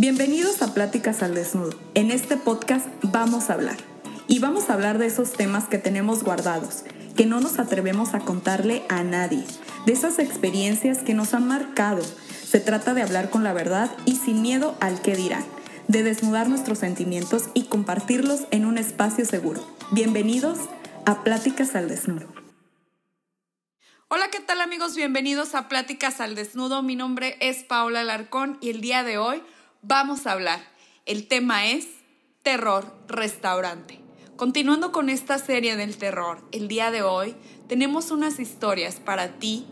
Bienvenidos a Pláticas al Desnudo. En este podcast vamos a hablar. Y vamos a hablar de esos temas que tenemos guardados, que no nos atrevemos a contarle a nadie, de esas experiencias que nos han marcado. Se trata de hablar con la verdad y sin miedo al que dirán, de desnudar nuestros sentimientos y compartirlos en un espacio seguro. Bienvenidos a Pláticas al Desnudo. Hola, ¿qué tal amigos? Bienvenidos a Pláticas al Desnudo. Mi nombre es Paola Alarcón y el día de hoy vamos a hablar. El tema es terror restaurante. Continuando con esta serie del terror, el día de hoy tenemos unas historias para ti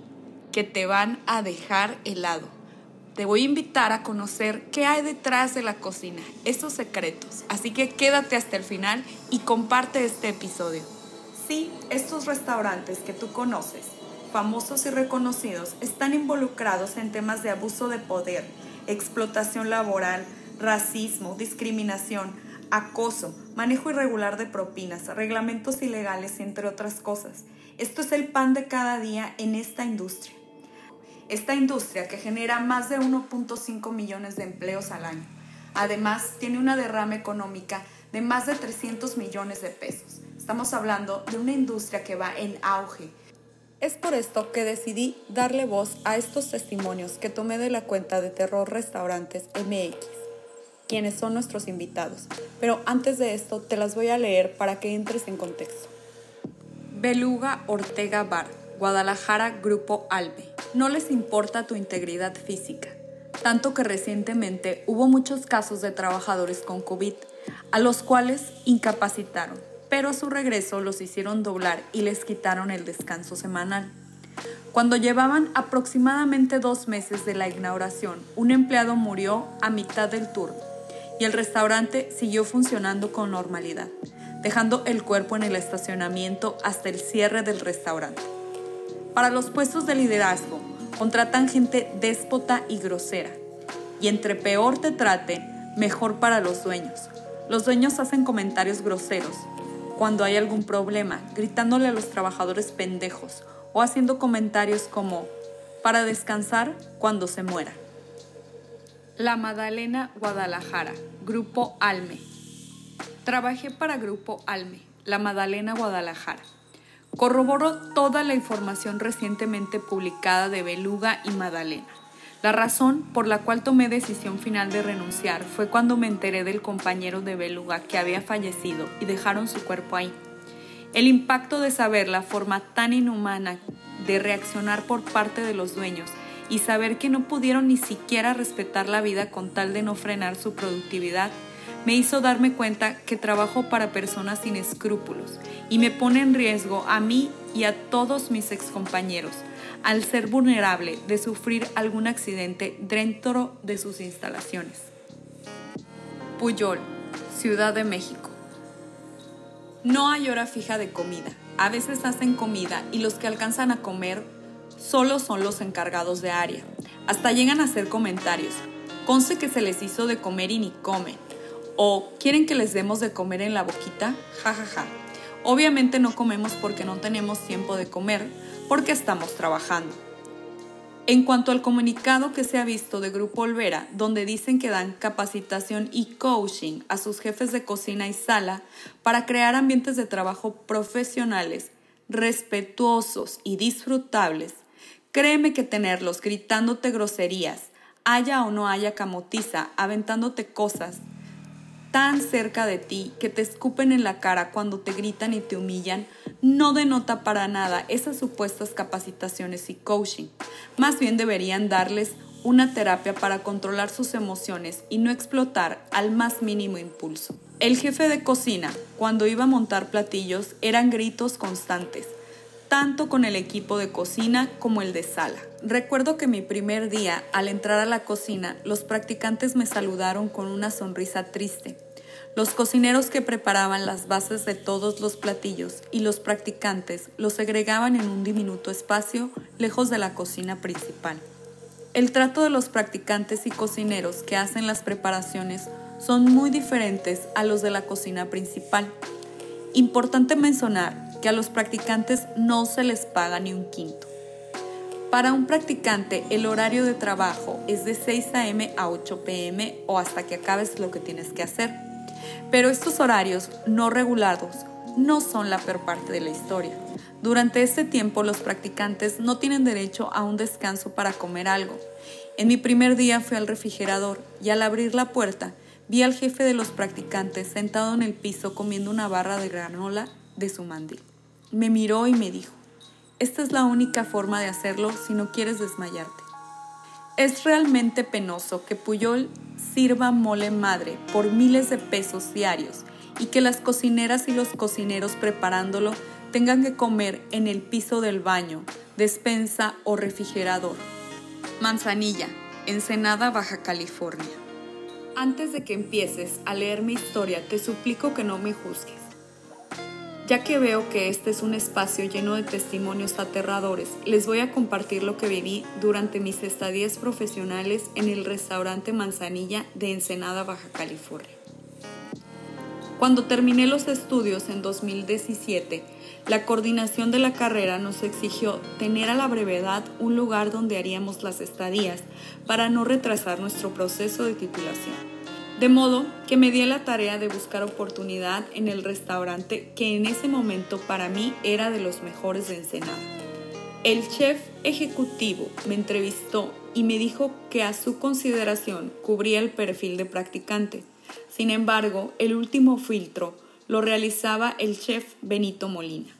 que te van a dejar helado. Te voy a invitar a conocer qué hay detrás de la cocina, esos secretos. Así que quédate hasta el final y comparte este episodio. Sí, estos restaurantes que tú conoces famosos y reconocidos están involucrados en temas de abuso de poder, explotación laboral, racismo, discriminación, acoso, manejo irregular de propinas, reglamentos ilegales, entre otras cosas. Esto es el pan de cada día en esta industria. Esta industria que genera más de 1.5 millones de empleos al año. Además, tiene una derrama económica de más de 300 millones de pesos. Estamos hablando de una industria que va en auge, es por esto que decidí darle voz a estos testimonios que tomé de la cuenta de Terror Restaurantes MX, quienes son nuestros invitados. Pero antes de esto te las voy a leer para que entres en contexto. Beluga Ortega Bar, Guadalajara Grupo Albe. No les importa tu integridad física, tanto que recientemente hubo muchos casos de trabajadores con COVID, a los cuales incapacitaron pero a su regreso los hicieron doblar y les quitaron el descanso semanal. Cuando llevaban aproximadamente dos meses de la inauguración, un empleado murió a mitad del turno y el restaurante siguió funcionando con normalidad, dejando el cuerpo en el estacionamiento hasta el cierre del restaurante. Para los puestos de liderazgo, contratan gente déspota y grosera, y entre peor te traten, mejor para los dueños. Los dueños hacen comentarios groseros, cuando hay algún problema, gritándole a los trabajadores pendejos o haciendo comentarios como para descansar cuando se muera. La Madalena Guadalajara, Grupo Alme. Trabajé para Grupo Alme, La Madalena Guadalajara. Corroboro toda la información recientemente publicada de Beluga y Madalena. La razón por la cual tomé decisión final de renunciar fue cuando me enteré del compañero de Beluga que había fallecido y dejaron su cuerpo ahí. El impacto de saber la forma tan inhumana de reaccionar por parte de los dueños y saber que no pudieron ni siquiera respetar la vida con tal de no frenar su productividad, me hizo darme cuenta que trabajo para personas sin escrúpulos y me pone en riesgo a mí y a todos mis excompañeros al ser vulnerable de sufrir algún accidente dentro de sus instalaciones. Puyol, Ciudad de México. No hay hora fija de comida. A veces hacen comida y los que alcanzan a comer solo son los encargados de área. Hasta llegan a hacer comentarios. Conce que se les hizo de comer y ni comen. O quieren que les demos de comer en la boquita. Ja, ja, ja. Obviamente no comemos porque no tenemos tiempo de comer, porque estamos trabajando. En cuanto al comunicado que se ha visto de Grupo Olvera, donde dicen que dan capacitación y coaching a sus jefes de cocina y sala para crear ambientes de trabajo profesionales, respetuosos y disfrutables, créeme que tenerlos gritándote groserías, haya o no haya camotiza, aventándote cosas, tan cerca de ti que te escupen en la cara cuando te gritan y te humillan, no denota para nada esas supuestas capacitaciones y coaching. Más bien deberían darles una terapia para controlar sus emociones y no explotar al más mínimo impulso. El jefe de cocina, cuando iba a montar platillos, eran gritos constantes, tanto con el equipo de cocina como el de sala. Recuerdo que mi primer día, al entrar a la cocina, los practicantes me saludaron con una sonrisa triste. Los cocineros que preparaban las bases de todos los platillos y los practicantes los segregaban en un diminuto espacio lejos de la cocina principal. El trato de los practicantes y cocineros que hacen las preparaciones son muy diferentes a los de la cocina principal. Importante mencionar que a los practicantes no se les paga ni un quinto. Para un practicante, el horario de trabajo es de 6 a.m. a 8 p.m. o hasta que acabes lo que tienes que hacer. Pero estos horarios no regulados no son la peor parte de la historia. Durante este tiempo los practicantes no tienen derecho a un descanso para comer algo. En mi primer día fui al refrigerador y al abrir la puerta vi al jefe de los practicantes sentado en el piso comiendo una barra de granola de su mandil. Me miró y me dijo, esta es la única forma de hacerlo si no quieres desmayarte. Es realmente penoso que Puyol sirva mole madre por miles de pesos diarios y que las cocineras y los cocineros preparándolo tengan que comer en el piso del baño, despensa o refrigerador. Manzanilla, Ensenada, Baja California. Antes de que empieces a leer mi historia, te suplico que no me juzgues ya que veo que este es un espacio lleno de testimonios aterradores, les voy a compartir lo que viví durante mis estadías profesionales en el restaurante Manzanilla de Ensenada, Baja California. Cuando terminé los estudios en 2017, la coordinación de la carrera nos exigió tener a la brevedad un lugar donde haríamos las estadías para no retrasar nuestro proceso de titulación. De modo que me di la tarea de buscar oportunidad en el restaurante que en ese momento para mí era de los mejores de Ensenada. El chef ejecutivo me entrevistó y me dijo que a su consideración cubría el perfil de practicante. Sin embargo, el último filtro lo realizaba el chef Benito Molina.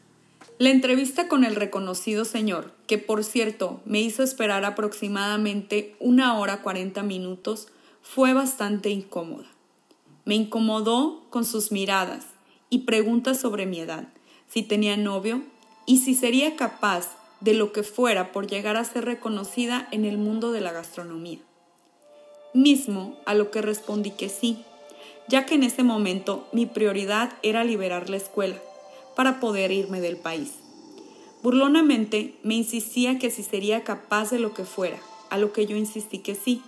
La entrevista con el reconocido señor, que por cierto me hizo esperar aproximadamente una hora 40 minutos, fue bastante incómoda. Me incomodó con sus miradas y preguntas sobre mi edad, si tenía novio y si sería capaz de lo que fuera por llegar a ser reconocida en el mundo de la gastronomía. Mismo a lo que respondí que sí, ya que en ese momento mi prioridad era liberar la escuela para poder irme del país. Burlonamente me insistía que si sería capaz de lo que fuera, a lo que yo insistí que sí,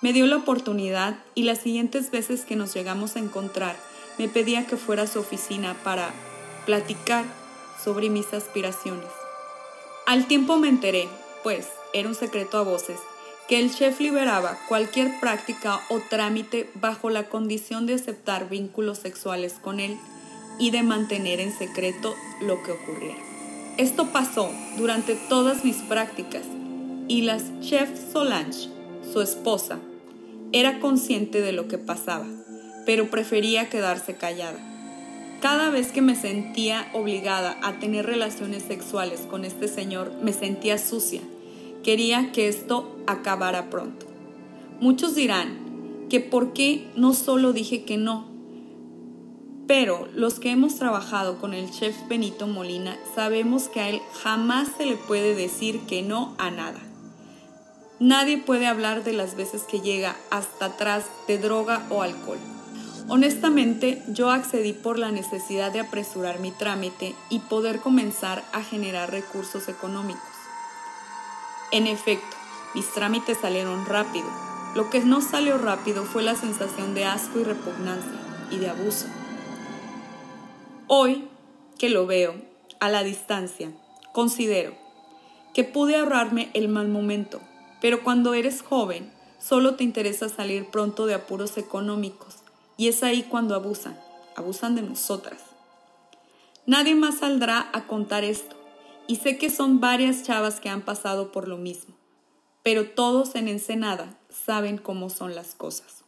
me dio la oportunidad y las siguientes veces que nos llegamos a encontrar me pedía que fuera a su oficina para platicar sobre mis aspiraciones. Al tiempo me enteré, pues era un secreto a voces, que el chef liberaba cualquier práctica o trámite bajo la condición de aceptar vínculos sexuales con él y de mantener en secreto lo que ocurriera. Esto pasó durante todas mis prácticas y las chef Solange, su esposa, era consciente de lo que pasaba, pero prefería quedarse callada. Cada vez que me sentía obligada a tener relaciones sexuales con este señor, me sentía sucia. Quería que esto acabara pronto. Muchos dirán que por qué no solo dije que no, pero los que hemos trabajado con el chef Benito Molina sabemos que a él jamás se le puede decir que no a nada. Nadie puede hablar de las veces que llega hasta atrás de droga o alcohol. Honestamente, yo accedí por la necesidad de apresurar mi trámite y poder comenzar a generar recursos económicos. En efecto, mis trámites salieron rápido. Lo que no salió rápido fue la sensación de asco y repugnancia y de abuso. Hoy, que lo veo a la distancia, considero que pude ahorrarme el mal momento pero cuando eres joven, solo te interesa salir pronto de apuros económicos y es ahí cuando abusan, abusan de nosotras. Nadie más saldrá a contar esto y sé que son varias chavas que han pasado por lo mismo, pero todos en Ensenada saben cómo son las cosas.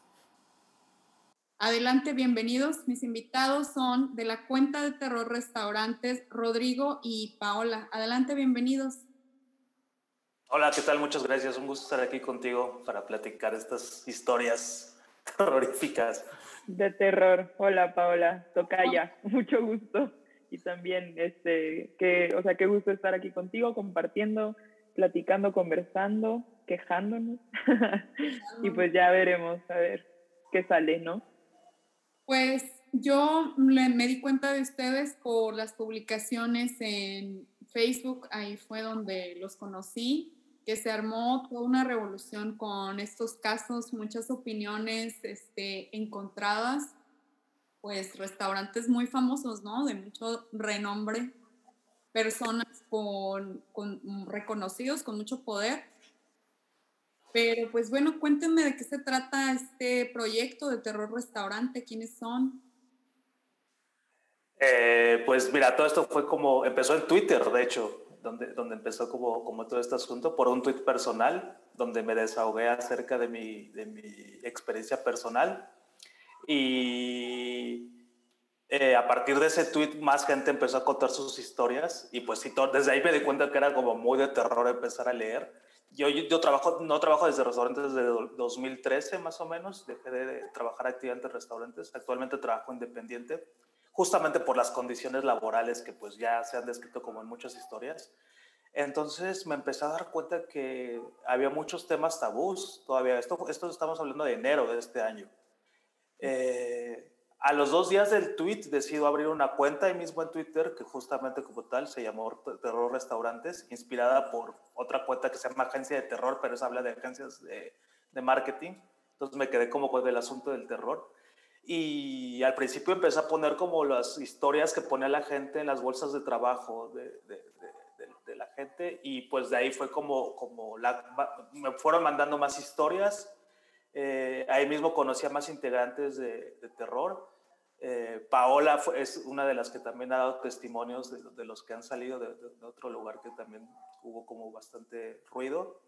Adelante, bienvenidos. Mis invitados son de la cuenta de terror restaurantes Rodrigo y Paola. Adelante, bienvenidos. Hola, ¿qué tal? Muchas gracias. Un gusto estar aquí contigo para platicar estas historias terroríficas. De terror. Hola, Paola. Tocaya. Mucho gusto. Y también, este, que, o sea, qué gusto estar aquí contigo, compartiendo, platicando, conversando, quejándonos. y pues ya veremos, a ver qué sale, ¿no? Pues yo me di cuenta de ustedes por las publicaciones en Facebook, ahí fue donde los conocí se armó toda una revolución con estos casos, muchas opiniones este, encontradas, pues restaurantes muy famosos, ¿no? De mucho renombre. personas con, reconocidos, con mucho poder. Pero pues bueno, cuéntenme de qué se trata este proyecto de terror restaurante, quiénes son. Eh, pues mira, todo esto fue como, empezó en Twitter, de hecho, donde, donde empezó como, como todo este asunto, por un tweet personal, donde me desahogué acerca de mi, de mi experiencia personal. Y eh, a partir de ese tweet más gente empezó a contar sus historias y pues sí, desde ahí me di cuenta que era como muy de terror empezar a leer. Yo, yo, trabajo, no trabajo desde restaurantes desde 2013 más o menos, dejé de trabajar activamente en restaurantes, actualmente trabajo independiente, justamente por las condiciones laborales que pues ya se han descrito como en muchas historias. Entonces me empecé a dar cuenta que había muchos temas tabús todavía. Esto, estamos hablando de enero de este año. Eh, a los dos días del tweet decido abrir una cuenta ahí mismo en Twitter que justamente como tal se llamó Terror Restaurantes, inspirada por otra cuenta que se llama Agencia de Terror, pero eso habla de agencias de, de marketing. Entonces me quedé como con el asunto del terror. Y al principio empecé a poner como las historias que ponía la gente en las bolsas de trabajo de, de, de la gente y pues de ahí fue como, como la, me fueron mandando más historias eh, ahí mismo conocí a más integrantes de, terror. Eh, Paola es una de las que también ha dado testimonios de, los que han salido de, otro lugar que también hubo como bastante ruido.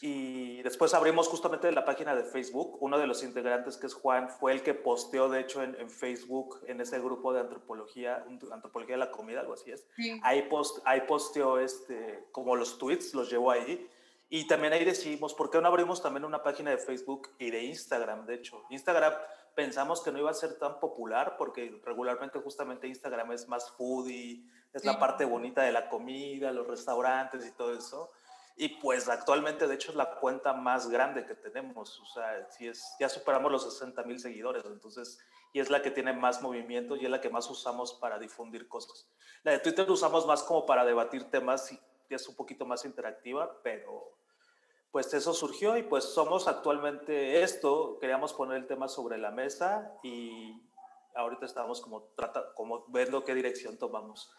Y después abrimos justamente la página de Facebook. Uno de los integrantes, que es Juan, fue el que posteó, de hecho, en, Facebook, en ese grupo de antropología, antropología de la comida, algo así es. Ahí, post, ahí posteó este, como los tweets, los llevó ahí. Y también ahí decidimos, ¿por qué no abrimos también una página de Facebook y de Instagram? De hecho, Instagram pensamos que no iba a ser tan popular porque regularmente justamente Instagram es más foodie, es la parte bonita de la comida, los restaurantes y todo eso. Y pues actualmente, de hecho, es la cuenta más grande que tenemos. O sea, si es, ya superamos los 60 mil seguidores. Entonces, y es la que tiene más movimiento y es la que más usamos para difundir cosas. La de Twitter usamos más como para debatir temas y es un poquito más interactiva, pero pues eso surgió y pues somos actualmente esto, queríamos poner el tema sobre la mesa y ahorita estamos como, trata, como viendo qué dirección tomamos.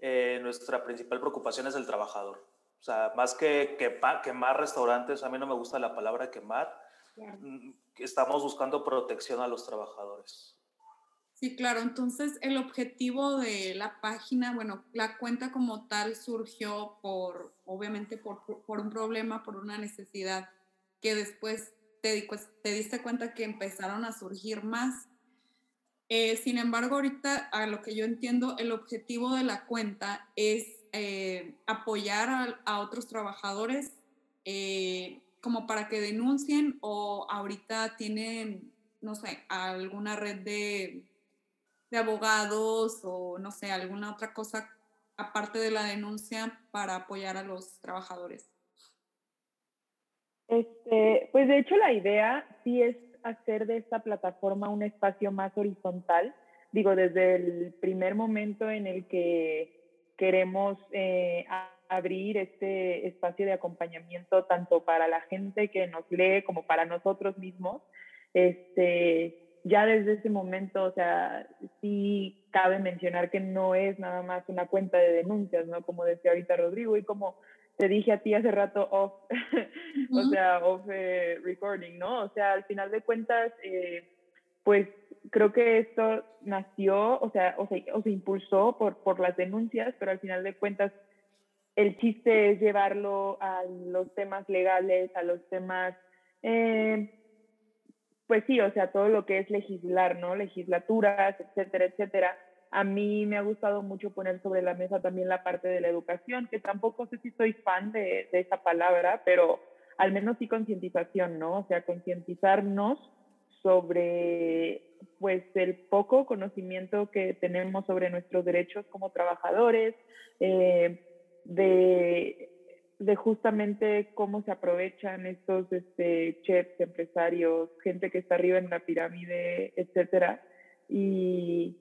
Eh, nuestra principal preocupación es el trabajador. O sea, más que, que quemar restaurantes, a mí no me gusta la palabra quemar, mm, estamos buscando protección a los trabajadores. Sí, claro. Entonces, el objetivo de la página, bueno, la cuenta como tal surgió por, obviamente, por, por un problema, por una necesidad que después te, te diste cuenta que empezaron a surgir más. Eh, sin embargo, ahorita, a lo que yo entiendo, el objetivo de la cuenta es eh, apoyar a, otros trabajadores eh, como para que denuncien o ahorita tienen, no sé, alguna red de de abogados o no sé, alguna otra cosa aparte de la denuncia para apoyar a los trabajadores? Este, pues de hecho la idea sí es hacer de esta plataforma un espacio más horizontal. Digo, desde el primer momento en el que queremos eh, abrir este espacio de acompañamiento tanto para la gente que nos lee como para nosotros mismos, este, ya desde ese momento, o sea, sí cabe mencionar que no es nada más una cuenta de denuncias, ¿no? Como decía ahorita Rodrigo y como te dije a ti hace rato off, o sea, off eh, recording, ¿no? O sea, al final de cuentas, eh, pues creo que esto nació, o sea, o se, o se impulsó por, por las denuncias, pero al final de cuentas el chiste es llevarlo a los temas legales, a los temas... Eh, pues sí, o sea, todo lo que es legislar, ¿no? Legislaturas, etcétera, etcétera. A mí me ha gustado mucho poner sobre la mesa también la parte de la educación, que tampoco sé si soy fan de, de esa palabra, pero al menos sí concientización, ¿no? O sea, concientizarnos sobre pues el poco conocimiento que tenemos sobre nuestros derechos como trabajadores, eh, de de justamente cómo se aprovechan estos este, chefs, empresarios, gente que está arriba en la pirámide, etcétera. Y,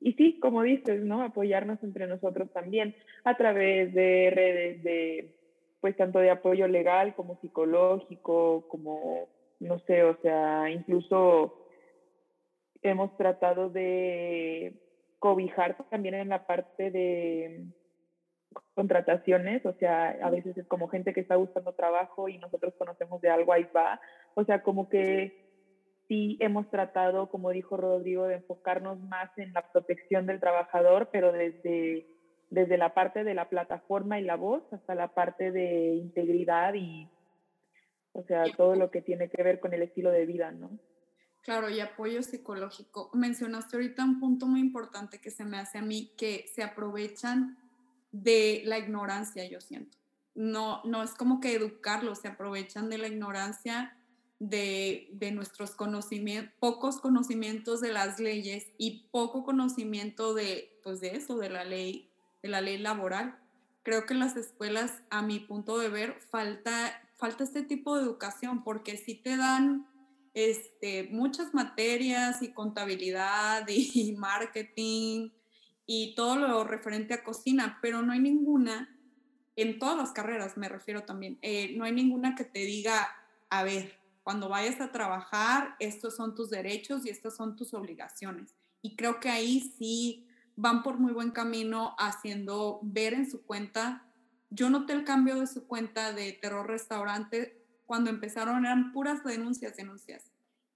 y sí, como dices, ¿no? Apoyarnos entre nosotros también a través de redes de, pues tanto de apoyo legal como psicológico, como, no sé, o sea, incluso hemos tratado de cobijar también en la parte de contrataciones, o sea, a veces es como gente que está buscando trabajo y nosotros conocemos de algo, ahí va, o sea, como que sí hemos tratado, como dijo Rodrigo, de enfocarnos más en la protección del trabajador, pero desde, desde la parte de la plataforma y la voz hasta la parte de integridad y, o sea, todo lo que tiene que ver con el estilo de vida, ¿no? Claro, y apoyo psicológico. Mencionaste ahorita un punto muy importante que se me hace a mí, que se aprovechan de la ignorancia, yo siento. No, no es como que educarlos, se aprovechan de la ignorancia de, nuestros conocimientos, pocos conocimientos de las leyes y poco conocimiento de, pues de eso, de la ley, de la ley laboral. Creo que en las escuelas, a mi punto de ver, falta, falta este tipo de educación porque si te dan este, muchas materias y contabilidad y marketing y todo lo referente a cocina, pero no hay ninguna, en todas las carreras me refiero también, eh, no hay ninguna que te diga, a ver, cuando vayas a trabajar, estos son tus derechos y estas son tus obligaciones. Y creo que ahí sí van por muy buen camino haciendo ver en su cuenta. Yo noté el cambio de su cuenta de Terror Restaurante cuando empezaron, eran puras denuncias, denuncias.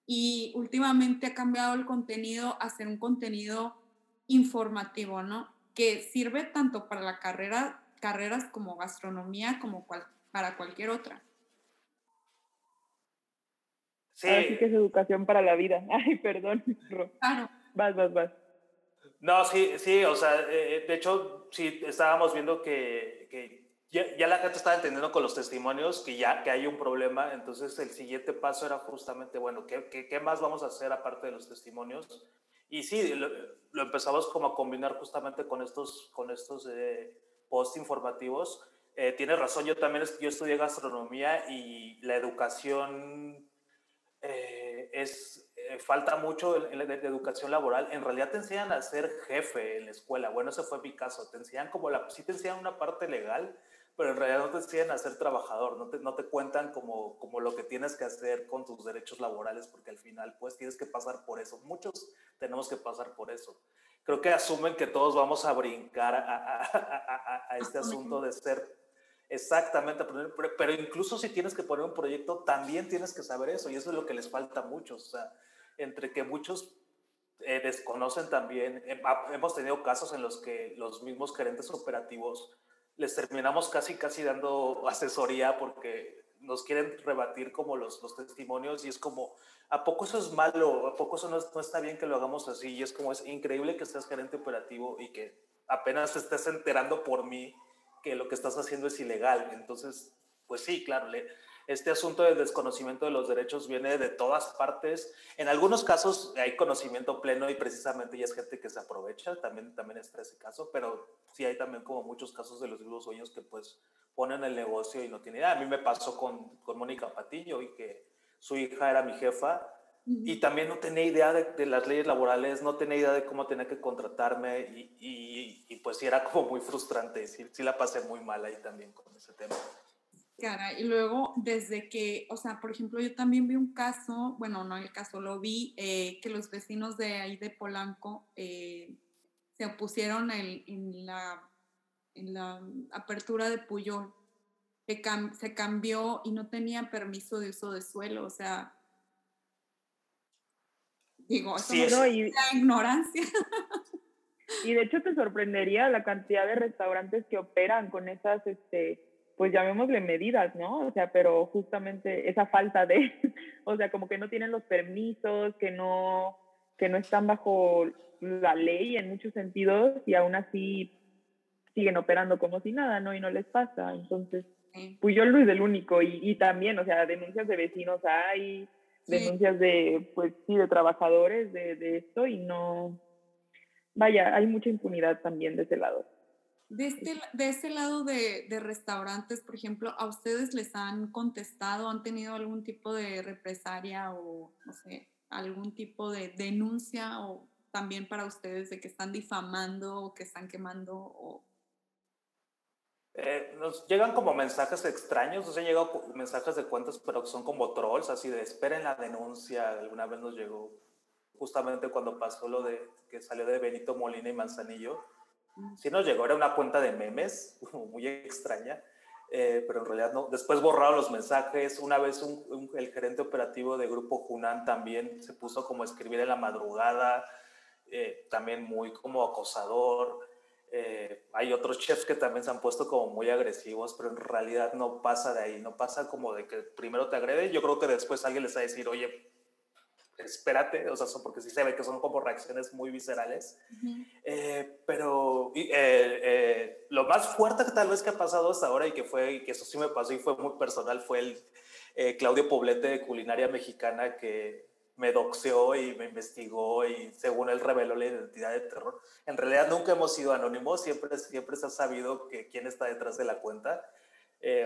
Y últimamente ha cambiado el contenido a ser un contenido informativo, ¿no? Que sirve tanto para la carrera, carreras como gastronomía, como para cualquier otra. Sí. Así que es educación para la vida. Ay, perdón. Claro. Vas, vas, vas. No, sí, sí, o sea, eh, eh, de hecho, sí, estábamos viendo que, que ya, ya, la gente estaba entendiendo con los testimonios que ya que hay un problema, entonces el siguiente paso era justamente, bueno, ¿qué, qué, qué más vamos a hacer aparte de los testimonios? Y sí, lo, lo empezamos como a combinar justamente con estos, con estos eh, post informativos. Eh, tienes razón, yo también yo estudié gastronomía y la educación eh, es, eh, falta mucho en, la educación laboral. En realidad te enseñan a ser jefe en la escuela. Bueno, ese fue mi caso. Te enseñan como la, sí te enseñan una parte legal, pero en realidad no te enseñan a ser trabajador. No te, no te cuentan como, como lo que tienes que hacer con tus derechos laborales, porque al final pues tienes que pasar por eso. Muchos tenemos que pasar por eso. Creo que asumen que todos vamos a brincar a, a, a este asunto de ser Exactamente, pero incluso si tienes que poner un proyecto, también tienes que saber eso, y eso es lo que les falta a muchos. O sea, entre que muchos eh, desconocen también, eh, hemos tenido casos en los que los mismos gerentes operativos les terminamos casi, casi dando asesoría porque nos quieren rebatir como los, testimonios y es como, ¿a poco eso es malo? ¿A poco eso no, no está bien que lo hagamos así? Y es como, es increíble que seas gerente operativo y que apenas te estés enterando por mí que lo que estás haciendo es ilegal. Entonces, pues sí, claro, este asunto del desconocimiento de los derechos viene de todas partes. En algunos casos hay conocimiento pleno y precisamente ya es gente que se aprovecha, también, también está ese caso, pero sí hay también como muchos casos de los vivos sueños que pues ponen el negocio y no tienen idea. A mí me pasó con, con Mónica Patiño y que su hija era mi jefa y también no tenía idea de, las leyes laborales, no tenía idea de cómo tenía que contratarme y, y, y pues sí era como muy frustrante, sí, sí, la pasé muy mal ahí también con ese tema. Cara, y luego desde que, o sea, por ejemplo, yo también vi un caso, bueno, no el caso, lo vi, eh, que los vecinos de ahí de Polanco eh, se opusieron en, en, la, en la apertura de Puyol, que se cambió y no tenía permiso de uso de suelo, o sea, Digo, eso es la ignorancia. Y de hecho te sorprendería la cantidad de restaurantes que operan con esas, este, pues llamémosle medidas, ¿no? O sea, pero justamente esa falta de, o sea, como que no tienen los permisos, que no, que no están bajo la ley en muchos sentidos y aún así siguen operando como si nada, ¿no? Y no les pasa. Entonces, pues yo lo es el único y, y también, o sea, denuncias de vecinos hay, denuncias de, pues sí, de trabajadores de, de, esto y no, vaya, hay mucha impunidad también de ese lado. De, este, de ese lado de, de, restaurantes, por ejemplo, ¿a ustedes les han contestado, han tenido algún tipo de represalia o, no sé, algún tipo de denuncia o también para ustedes de que están difamando o que están quemando o eh, nos llegan como mensajes extraños, nos han llegado mensajes de cuentas, pero que son como trolls, así de esperen la denuncia. Alguna vez nos llegó justamente cuando pasó lo de que salió de Benito Molina y Manzanillo, Sí nos llegó, era una cuenta de memes, muy extraña, eh, pero en realidad no. Después borraron los mensajes. Una vez un, el gerente operativo de Grupo Junan también se puso como a escribir en la madrugada, eh, también muy como acosador. Eh, hay otros chefs que también se han puesto como muy agresivos, pero en realidad no pasa de ahí, no pasa como de que primero te agrede. Yo creo que después alguien les va a decir, oye, espérate, o sea, porque sí se ve que son como reacciones muy viscerales. Eh, pero eh, eh, lo más fuerte que tal vez que ha pasado hasta ahora y que fue, y que eso sí me pasó y fue muy personal, fue el Claudio Poblete de Culinaria Mexicana que me doxeó y me investigó y según él reveló la identidad de terror. En realidad nunca hemos sido anónimos, siempre, siempre se ha sabido que quién está detrás de la cuenta.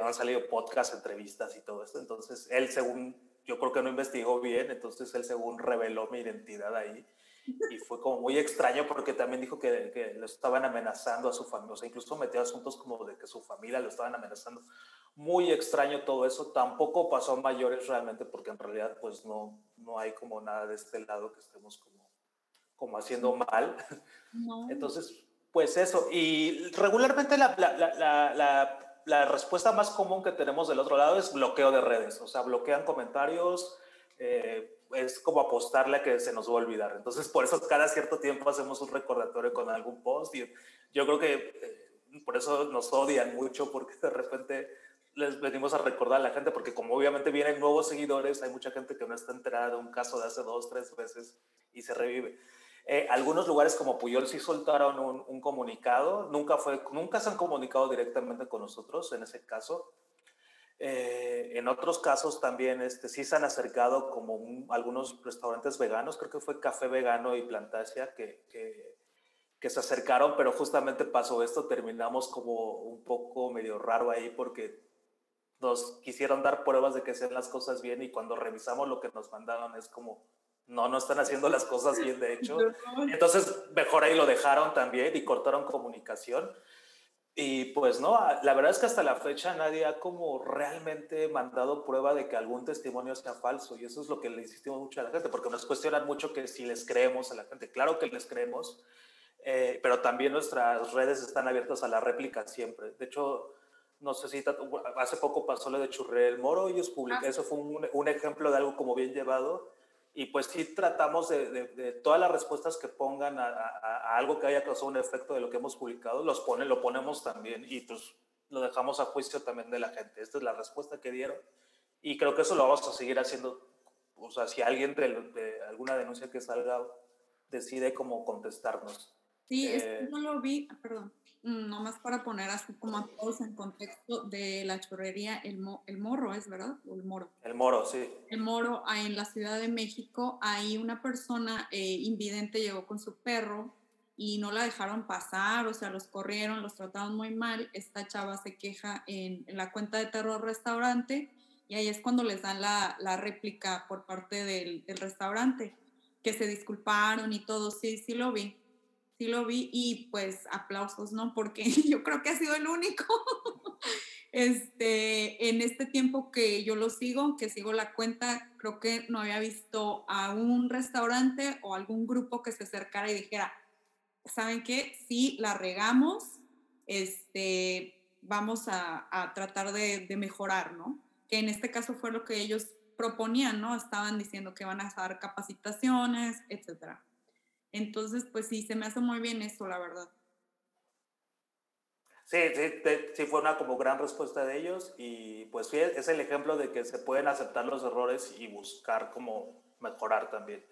han salido podcasts, entrevistas y todo esto. Entonces, él, según yo creo que no investigó bien, entonces él según reveló mi identidad ahí. Y fue como muy extraño porque también dijo que, que lo estaban amenazando a su familia, o sea, incluso metió asuntos como de que su familia lo estaban amenazando. Muy extraño todo eso, tampoco pasó a mayores realmente porque en realidad pues no, no hay como nada de este lado que estemos como, como haciendo mal. Entonces, pues eso, y regularmente la, la, la, la la respuesta más común que tenemos del otro lado es bloqueo de redes, o sea, bloquean comentarios, eh, es como apostarle a que se nos va a olvidar. Entonces, por eso cada cierto tiempo hacemos un recordatorio con algún post y yo creo que eh, por eso nos odian mucho porque de repente les venimos a recordar a la gente porque como obviamente vienen nuevos seguidores, hay mucha gente que no está enterada de un caso de hace dos, tres veces y se revive. Eh, algunos lugares como Puyol sí soltaron un, comunicado, nunca, fue, nunca se han comunicado directamente con nosotros en ese caso. Eh, en otros casos también este, sí se han acercado como algunos restaurantes veganos, creo que fue Café Vegano y Plantasia que, que, que, se acercaron, pero justamente pasó esto, terminamos como un poco medio raro ahí porque nos quisieron dar pruebas de que hacían las cosas bien y cuando revisamos lo que nos mandaron es como no, no están haciendo las cosas bien, de hecho. Entonces, mejor ahí lo dejaron también y cortaron comunicación. Y pues no, la verdad es que hasta la fecha nadie ha como realmente mandado prueba de que algún testimonio sea falso. Y eso es lo que le insistimos mucho a la gente, porque nos cuestionan mucho que si les creemos a la gente. Claro que les creemos, eh, pero también nuestras redes están abiertas a la réplica siempre. De hecho, no sé si hace poco pasó lo de Churré el Moro, ellos publicaron, ah. eso fue un, un, ejemplo de algo como bien llevado y pues sí tratamos de, de, todas las respuestas que pongan a, a, algo que haya causado un efecto de lo que hemos publicado, los pone, lo ponemos también y pues lo dejamos a juicio también de la gente. Esta es la respuesta que dieron y creo que eso lo vamos a seguir haciendo. O sea, si alguien de, de alguna denuncia que salga decide cómo contestarnos. Sí, eh, no lo vi, perdón, Mm, nomás para poner así como a todos en contexto de la chorrería El, el Morro, ¿es verdad? ¿O el Moro? El Moro, sí. El Moro, ahí en la Ciudad de México, ahí una persona eh, invidente llegó con su perro y no la dejaron pasar, o sea, los corrieron, los trataron muy mal. Esta chava se queja en, la cuenta de Terror Restaurante y ahí es cuando les dan la, la réplica por parte del, del restaurante, que se disculparon y todo, sí, sí lo vi sí lo vi y pues aplausos, ¿no? Porque yo creo que ha sido el único. Este, en este tiempo que yo lo sigo, que sigo la cuenta, creo que no había visto a un restaurante o algún grupo que se acercara y dijera, ¿saben qué? Sí, la regamos, este, vamos a, tratar de, de, mejorar, ¿no? Que en este caso fue lo que ellos proponían, ¿no? Estaban diciendo que van a dar capacitaciones, etcétera. Entonces, pues sí, se me hace muy bien eso, la verdad. Sí, sí, sí, fue una como gran respuesta de ellos y pues sí, es el ejemplo de que se pueden aceptar los errores y buscar como mejorar también.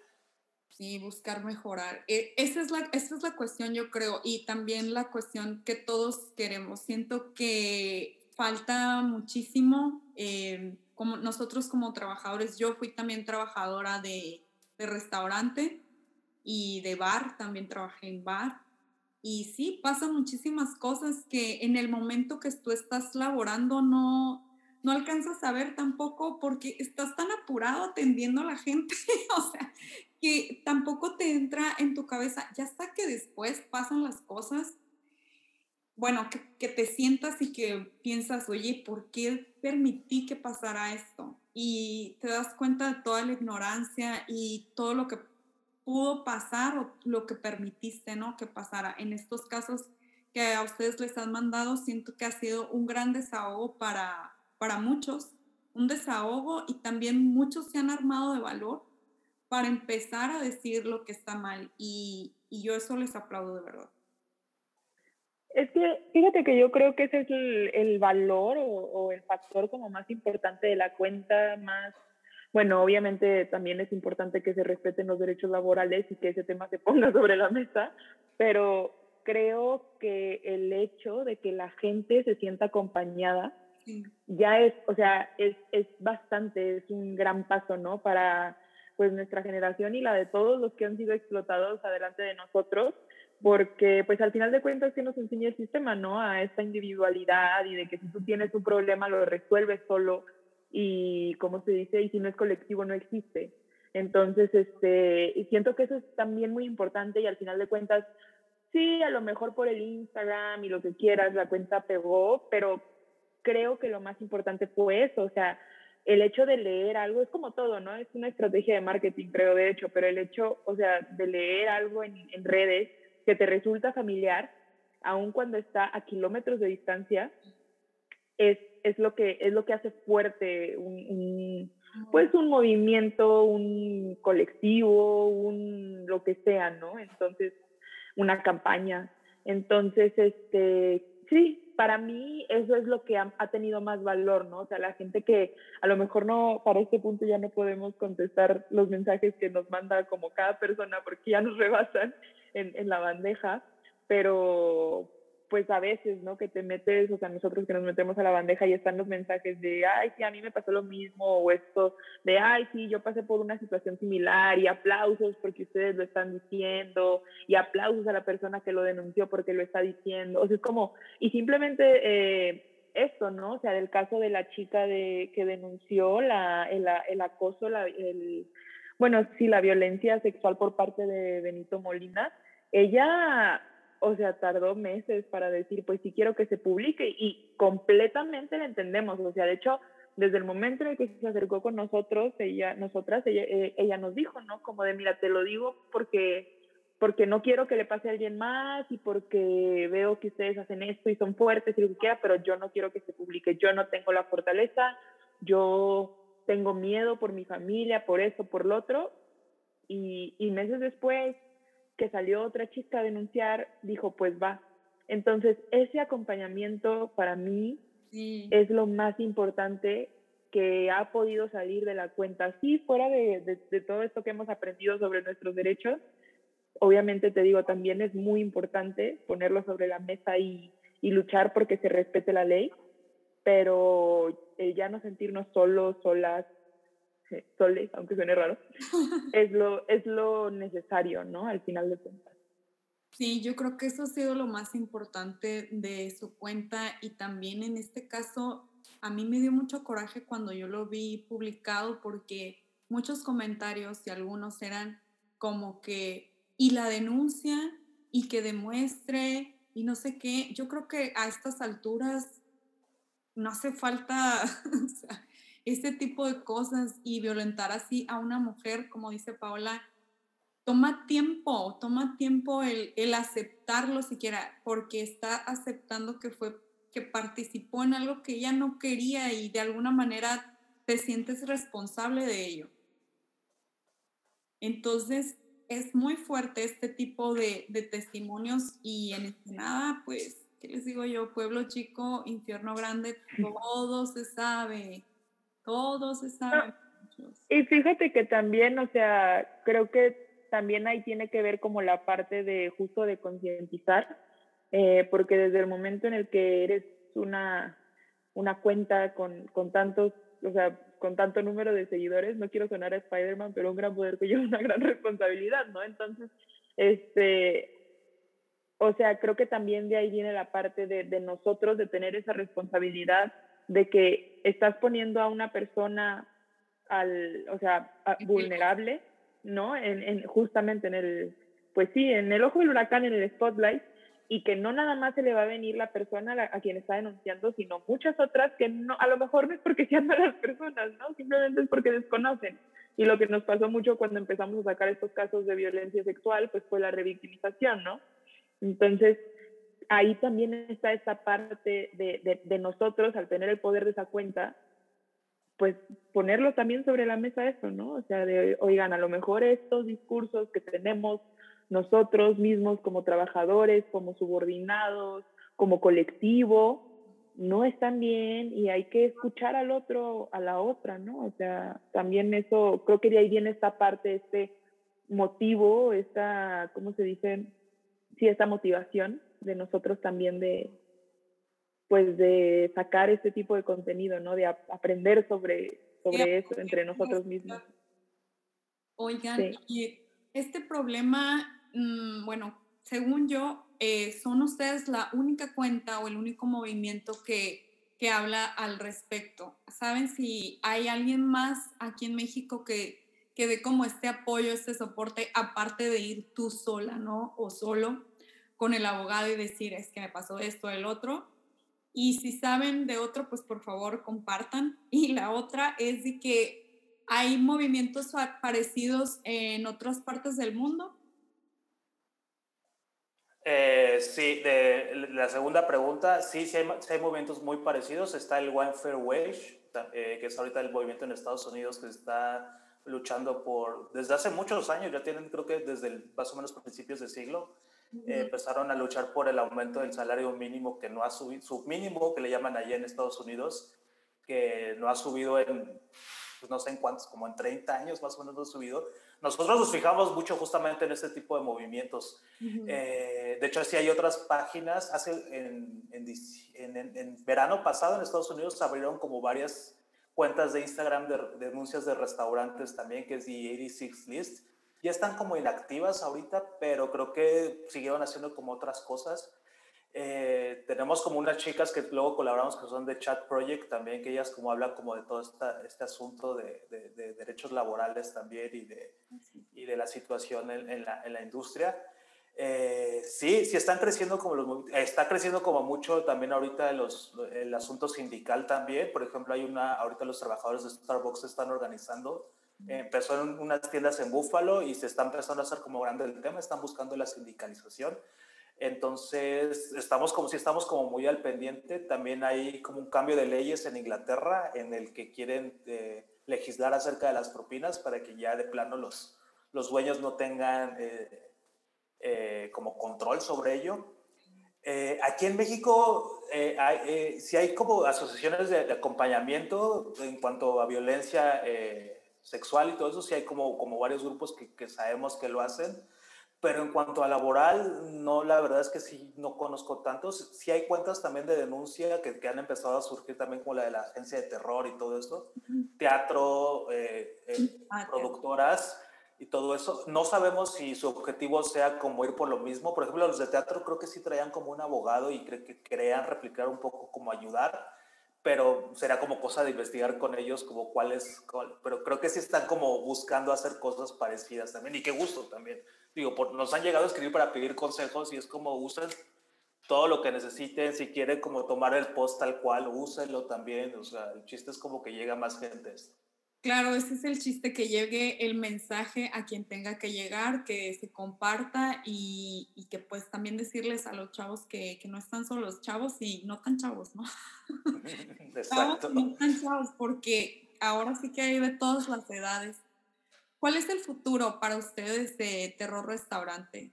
Sí, buscar mejorar. E, esa, es la, esa es la cuestión, yo creo, y también la cuestión que todos queremos. Siento que falta muchísimo, eh, como nosotros como trabajadores, yo fui también trabajadora de, de restaurante y de bar, también trabajé en bar. Y sí, pasan muchísimas cosas que en el momento que tú estás laborando no, no alcanzas a ver tampoco porque estás tan apurado atendiendo a la gente, o sea, que tampoco te entra en tu cabeza, ya hasta que después pasan las cosas, bueno, que, que, te sientas y que piensas, oye, ¿por qué permití que pasara esto? Y te das cuenta de toda la ignorancia y todo lo que pudo pasar o lo que permitiste, ¿no? Que pasara. En estos casos, que a ustedes les han mandado, siento que ha sido un gran desahogo para, para muchos, un desahogo y también muchos se han armado de valor para empezar a decir lo que está mal y, y yo eso les aplaudo de verdad. Es que fíjate que yo creo que ese es el, el valor o, o, el factor como más importante de la cuenta, más, bueno, obviamente también es importante que se respeten los derechos laborales y que ese tema se ponga sobre la mesa, pero creo que el hecho de que la gente se sienta acompañada sí. ya es, o sea, es, es bastante, es un gran paso, ¿no? Para pues nuestra generación y la de todos los que han sido explotados adelante de nosotros, porque pues al final de cuentas que nos enseña el sistema, ¿no? A esta individualidad y de que si tú tienes un problema lo resuelves solo y como se dice, y si no es colectivo no existe. Entonces, este, siento que eso es también muy importante y al final de cuentas, sí, a lo mejor por el Instagram y lo que quieras, la cuenta pegó, pero creo que lo más importante fue eso, o sea, el hecho de leer algo es como todo, ¿no? Es una estrategia de marketing, creo, de hecho, pero el hecho, o sea, de leer algo en, en redes que te resulta familiar, aun cuando está a kilómetros de distancia, es, es, lo, que, es lo que hace fuerte un, un, pues un movimiento, un colectivo, un lo que sea, ¿no? Entonces, una campaña. Entonces, este, sí, para mí eso es lo que ha, ha, tenido más valor, ¿no? O sea, la gente que a lo mejor no, para este punto ya no podemos contestar los mensajes que nos manda como cada persona porque ya nos rebasan en, en la bandeja, pero pues a veces, ¿no? Que te metes, o sea, nosotros que nos metemos a la bandeja y están los mensajes de, ay, sí, a mí me pasó lo mismo, o esto, de, ay, sí, yo pasé por una situación similar, y aplausos porque ustedes lo están diciendo, y aplausos a la persona que lo denunció porque lo está diciendo, o sea, es como, y simplemente eh, esto, ¿no? O sea, del caso de la chica de, que denunció la, el, el acoso, la, el, bueno, sí, la violencia sexual por parte de Benito Molina, ella o sea, tardó meses para decir, pues sí quiero que se publique y completamente la entendemos, o sea, de hecho, desde el momento en el que se acercó con nosotros, ella, nosotras, ella, eh, ella nos dijo, ¿no? Como de, mira, te lo digo porque porque no quiero que le pase a alguien más y porque veo que ustedes hacen esto y son fuertes y lo que quiera, pero yo no quiero que se publique, yo no tengo la fortaleza, yo tengo miedo por mi familia, por esto, por lo otro, y, y meses después que salió otra chica a denunciar, dijo, pues va. Entonces, ese acompañamiento para mí sí. es lo más importante que ha podido salir de la cuenta. Sí, fuera de, de, de, todo esto que hemos aprendido sobre nuestros derechos, obviamente te digo, también es muy importante ponerlo sobre la mesa y, y luchar porque se respete la ley, pero eh, ya no sentirnos solos, solas, soles, aunque suene raro, es lo, es lo necesario, ¿no? Al final de cuentas. Sí, yo creo que eso ha sido lo más importante de su cuenta y también en este caso a mí me dio mucho coraje cuando yo lo vi publicado porque muchos comentarios y algunos eran como que y la denuncia y que demuestre y no sé qué. Yo creo que a estas alturas no hace falta, o sea, este tipo de cosas y violentar así a una mujer, como dice Paola, toma tiempo, toma tiempo el, el aceptarlo siquiera, porque está aceptando que fue, que participó en algo que ella no quería y de alguna manera te sientes responsable de ello. Entonces, es muy fuerte este tipo de, de testimonios y en nada, pues, ¿qué les digo yo? Pueblo chico, infierno grande, todo se sabe todos están. No. Y fíjate que también, o sea, creo que también ahí tiene que ver como la parte de justo de concientizar, eh, porque desde el momento en el que eres una, una cuenta con, con tantos, o sea, con tanto número de seguidores, no quiero sonar a Spider-Man, pero un gran poder que lleva una gran responsabilidad, ¿no? Entonces, este, o sea, creo que también de ahí viene la parte de, de nosotros de tener esa responsabilidad de que estás poniendo a una persona al, o sea, vulnerable, ¿no? En, en, justamente en el, pues sí, en el ojo del huracán, en el spotlight, y que no nada más se le va a venir la persona a, a quien está denunciando, sino muchas otras que no, a lo mejor no es porque sean malas personas, ¿no? Simplemente es porque desconocen. Y lo que nos pasó mucho cuando empezamos a sacar estos casos de violencia sexual, pues fue la revictimización, ¿no? Entonces, ahí también está esta parte de, de, nosotros, al tener el poder de esa cuenta, pues ponerlo también sobre la mesa eso, ¿no? O sea, de, oigan, a lo mejor estos discursos que tenemos nosotros mismos como trabajadores, como subordinados, como colectivo, no están bien y hay que escuchar al otro, a la otra, ¿no? O sea, también eso, creo que de ahí viene esta parte, este motivo, esta, ¿cómo se dice? Sí, esta motivación de nosotros también de, pues de sacar este tipo de contenido, ¿no? De aprender sobre, sobre eso entre nosotros mismos. Oigan, y este problema, mm, bueno, según yo, eh, son ustedes la única cuenta o el único movimiento que, que habla al respecto. ¿Saben si hay alguien más aquí en México que, que dé como este apoyo, este soporte, aparte de ir tú sola, ¿no? O solo con el abogado y decir, es que me pasó esto, el otro. Y si saben de otro, pues por favor compartan. Y la otra es de que hay movimientos parecidos en otras partes del mundo. Eh, sí, la segunda pregunta, sí, sí hay, movimientos muy parecidos. Está el One Fair Wage, eh, que es ahorita el movimiento en Estados Unidos que está luchando por, desde hace muchos años, ya tienen creo que desde el, más o menos principios de siglo, eh, empezaron a luchar por el aumento del salario mínimo que no ha subido, submínimo que le llaman allá en Estados Unidos, que no ha subido en, pues no sé en cuántos, como en 30 años más o menos no ha subido. Nosotros nos fijamos mucho justamente en este tipo de movimientos. Eh, de hecho, sí hay otras páginas. Hace en, en, en, verano pasado en Estados Unidos se abrieron como varias cuentas de Instagram de, denuncias de restaurantes también, que es The 86 List. Ya están como inactivas ahorita, pero creo que siguieron haciendo como otras cosas. Eh, tenemos como unas chicas que luego colaboramos que son de Chat Project también, que ellas como hablan como de todo esta, este asunto de, de, derechos laborales también y de, y de la situación en, en, la, en la, industria. Eh, sí, sí están creciendo como los, está creciendo como mucho también ahorita los, el asunto sindical también. Por ejemplo, hay una, ahorita los trabajadores de Starbucks están organizando. Empezó en unas tiendas en Búfalo y se está empezando a hacer como grande el tema, están buscando la sindicalización. Entonces, estamos como si estamos como muy al pendiente. También hay como un cambio de leyes en Inglaterra en el que quieren eh, legislar acerca de las propinas para que ya de plano los, los dueños no tengan eh, eh, como control sobre ello. aquí en México hay, sí hay como asociaciones de, acompañamiento en cuanto a violencia sexual y todo eso, sí hay como, como varios grupos que, que sabemos que lo hacen pero en cuanto a laboral, no, la verdad es que sí, no conozco tantos. Sí hay cuentas también de denuncia que, que han empezado a surgir también como la de la agencia de terror y todo esto. Teatro, eh, eh, ah, productoras y todo eso. No sabemos si su objetivo sea como ir por lo mismo. Por ejemplo, los de teatro creo que sí traían como un abogado y creo que querían replicar un poco como ayudar, pero será como cosa de investigar con ellos como cuáles, pero creo que sí están como buscando hacer cosas parecidas también y qué gusto también digo, nos han llegado a escribir para pedir consejos y es como usen todo lo que necesiten, si quieren como tomar el post tal cual, úsenlo también, o sea, el chiste es como que llega más gente. Claro, ese es el chiste, que llegue el mensaje a quien tenga que llegar, que se comparta y, y que pues también decirles a los chavos que, que, no están solo los chavos y no tan chavos, ¿no? Exacto. no tan chavos, porque ahora sí que hay de todas las edades ¿Cuál es el futuro para ustedes de Terror Restaurante?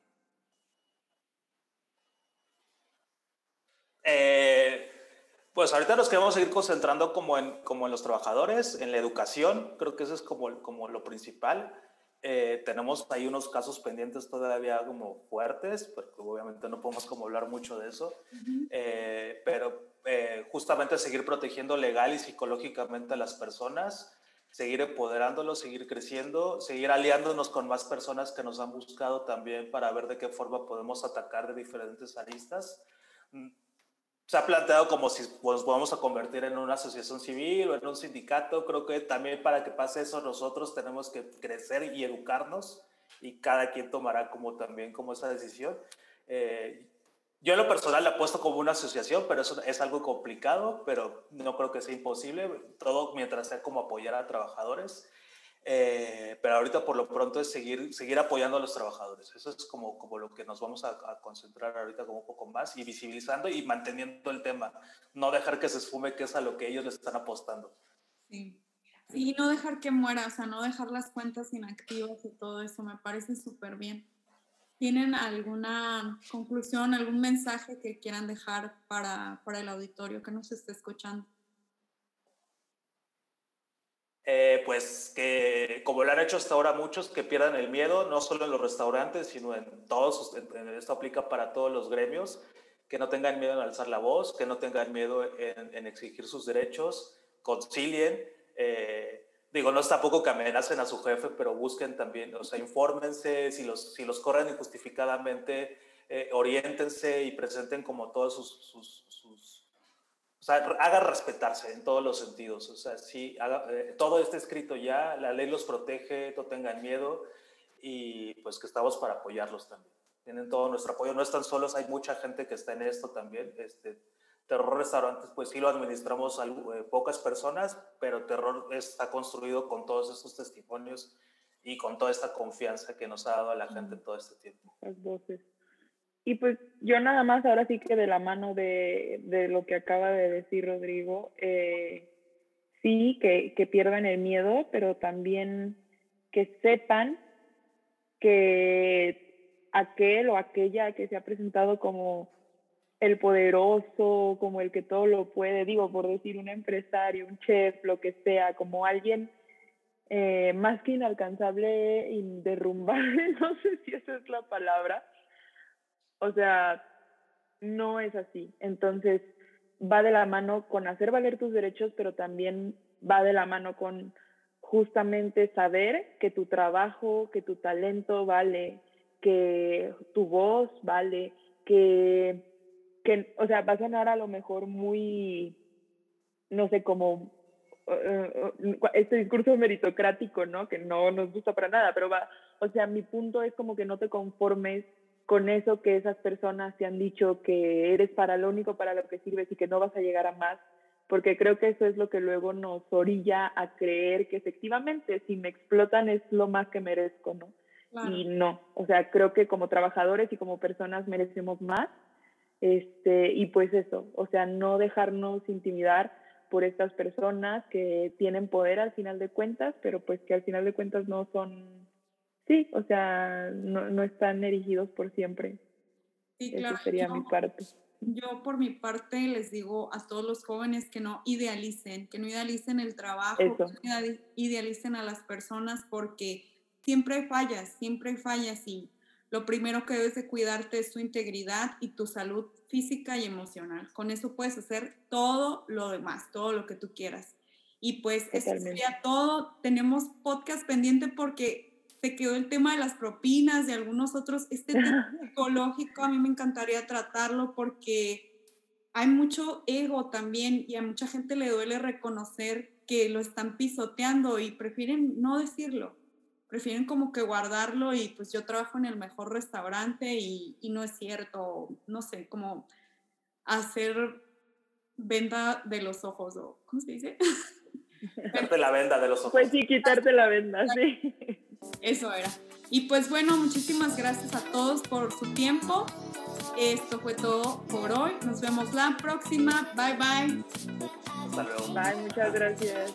Eh, pues ahorita nos queremos seguir concentrando como en, como en los trabajadores, en la educación, creo que eso es como, como lo principal. Eh, tenemos ahí unos casos pendientes todavía como fuertes, porque obviamente no podemos como hablar mucho de eso, eh, pero justamente seguir protegiendo legal y psicológicamente a las personas, seguir empoderándolos, seguir creciendo, seguir aliándonos con más personas que nos han buscado también para ver de qué forma podemos atacar de diferentes aristas. Se ha planteado como si nos podemos a convertir en una asociación civil o en un sindicato. Creo que también para que pase eso nosotros tenemos que crecer y educarnos y cada quien tomará como también como esa decisión. Eh, yo en lo personal la puesto como una asociación, pero eso es algo complicado, pero no creo que sea imposible, todo mientras sea como apoyar a trabajadores. Eh, pero ahorita por lo pronto es seguir, seguir apoyando a los trabajadores. Eso es como, como lo que nos vamos a, a, concentrar ahorita como un poco más y visibilizando y manteniendo el tema. No dejar que se esfume, que es a lo que ellos le están apostando. Sí. Sí, no dejar que muera, o sea, no dejar las cuentas inactivas y todo eso, me parece súper bien. ¿Tienen alguna conclusión, algún mensaje que quieran dejar para, para el auditorio que nos esté escuchando? Eh, pues que como lo han hecho hasta ahora muchos, que pierdan el miedo, no solo en los restaurantes, sino en todos, esto aplica para todos los gremios, que no tengan miedo en alzar la voz, que no tengan miedo en, en exigir sus derechos, concilien, eh, digo, no es tampoco que amenacen a su jefe, pero busquen también, o sea, infórmense, si los, si los corren injustificadamente, eh, oriéntense y presenten como todos sus, sus, sus o sea, hagan respetarse en todos los sentidos. O sea, sí, haga, eh, todo está escrito ya, la ley los protege, no tengan miedo y pues que estamos para apoyarlos también. Tienen todo nuestro apoyo, no están solos, hay mucha gente que está en esto también. Este, terror restaurantes, pues sí lo administramos a eh, pocas personas, pero terror está construido con todos estos testimonios y con toda esta confianza que nos ha dado a la gente todo este tiempo. Las voces. Y pues yo nada más, ahora sí que de la mano de, de lo que acaba de decir Rodrigo, eh, sí, que, que pierdan el miedo, pero también que sepan que aquel o aquella que se ha presentado como el poderoso, como el que todo lo puede, digo, por decir un empresario, un chef, lo que sea, como alguien eh, más que inalcanzable, derrumbable, no sé si esa es la palabra, o sea, no es así. Entonces, va de la mano con hacer valer tus derechos, pero también va de la mano con justamente saber que tu trabajo, que tu talento vale, que tu voz vale, que, que o sea, va a sonar a lo mejor muy, no sé, como este discurso meritocrático, ¿no? Que no nos gusta para nada, pero va, o sea, mi punto es como que no te conformes con eso que esas personas te han dicho que eres para lo único para lo que sirves y que no vas a llegar a más, porque creo que eso es lo que luego nos orilla a creer que efectivamente si me explotan es lo más que merezco, ¿no? Y no, o sea, creo que como trabajadores y como personas merecemos más, este, y pues eso, o sea, no dejarnos intimidar por estas personas que tienen poder al final de cuentas, pero pues que al final de cuentas no son sí, o sea, no, no están erigidos por siempre. Sí, claro. Sería mi parte. Yo por mi parte les digo a todos los jóvenes que no idealicen, que no idealicen el trabajo, que no idealicen a las personas porque siempre hay fallas, siempre hay fallas y lo primero que debes de cuidarte es tu integridad y tu salud física y emocional. Con eso puedes hacer todo lo demás, todo lo que tú quieras. Y pues eso sería todo. Tenemos podcast pendiente porque se quedó el tema de las propinas, de algunos otros. Este tema psicológico a mí me encantaría tratarlo porque hay mucho ego también y a mucha gente le duele reconocer que lo están pisoteando y prefieren no decirlo. Prefieren como que guardarlo y pues yo trabajo en el mejor restaurante y, y no es cierto, no sé, como hacer venda de los ojos o ¿cómo se dice? Quitarte la venda de los ojos. Pues sí, quitarte la venda, sí. Eso era. Y pues bueno, muchísimas gracias a todos por su tiempo. Esto fue todo por hoy. Nos vemos la próxima. Bye bye. Hasta luego. Bye, muchas gracias.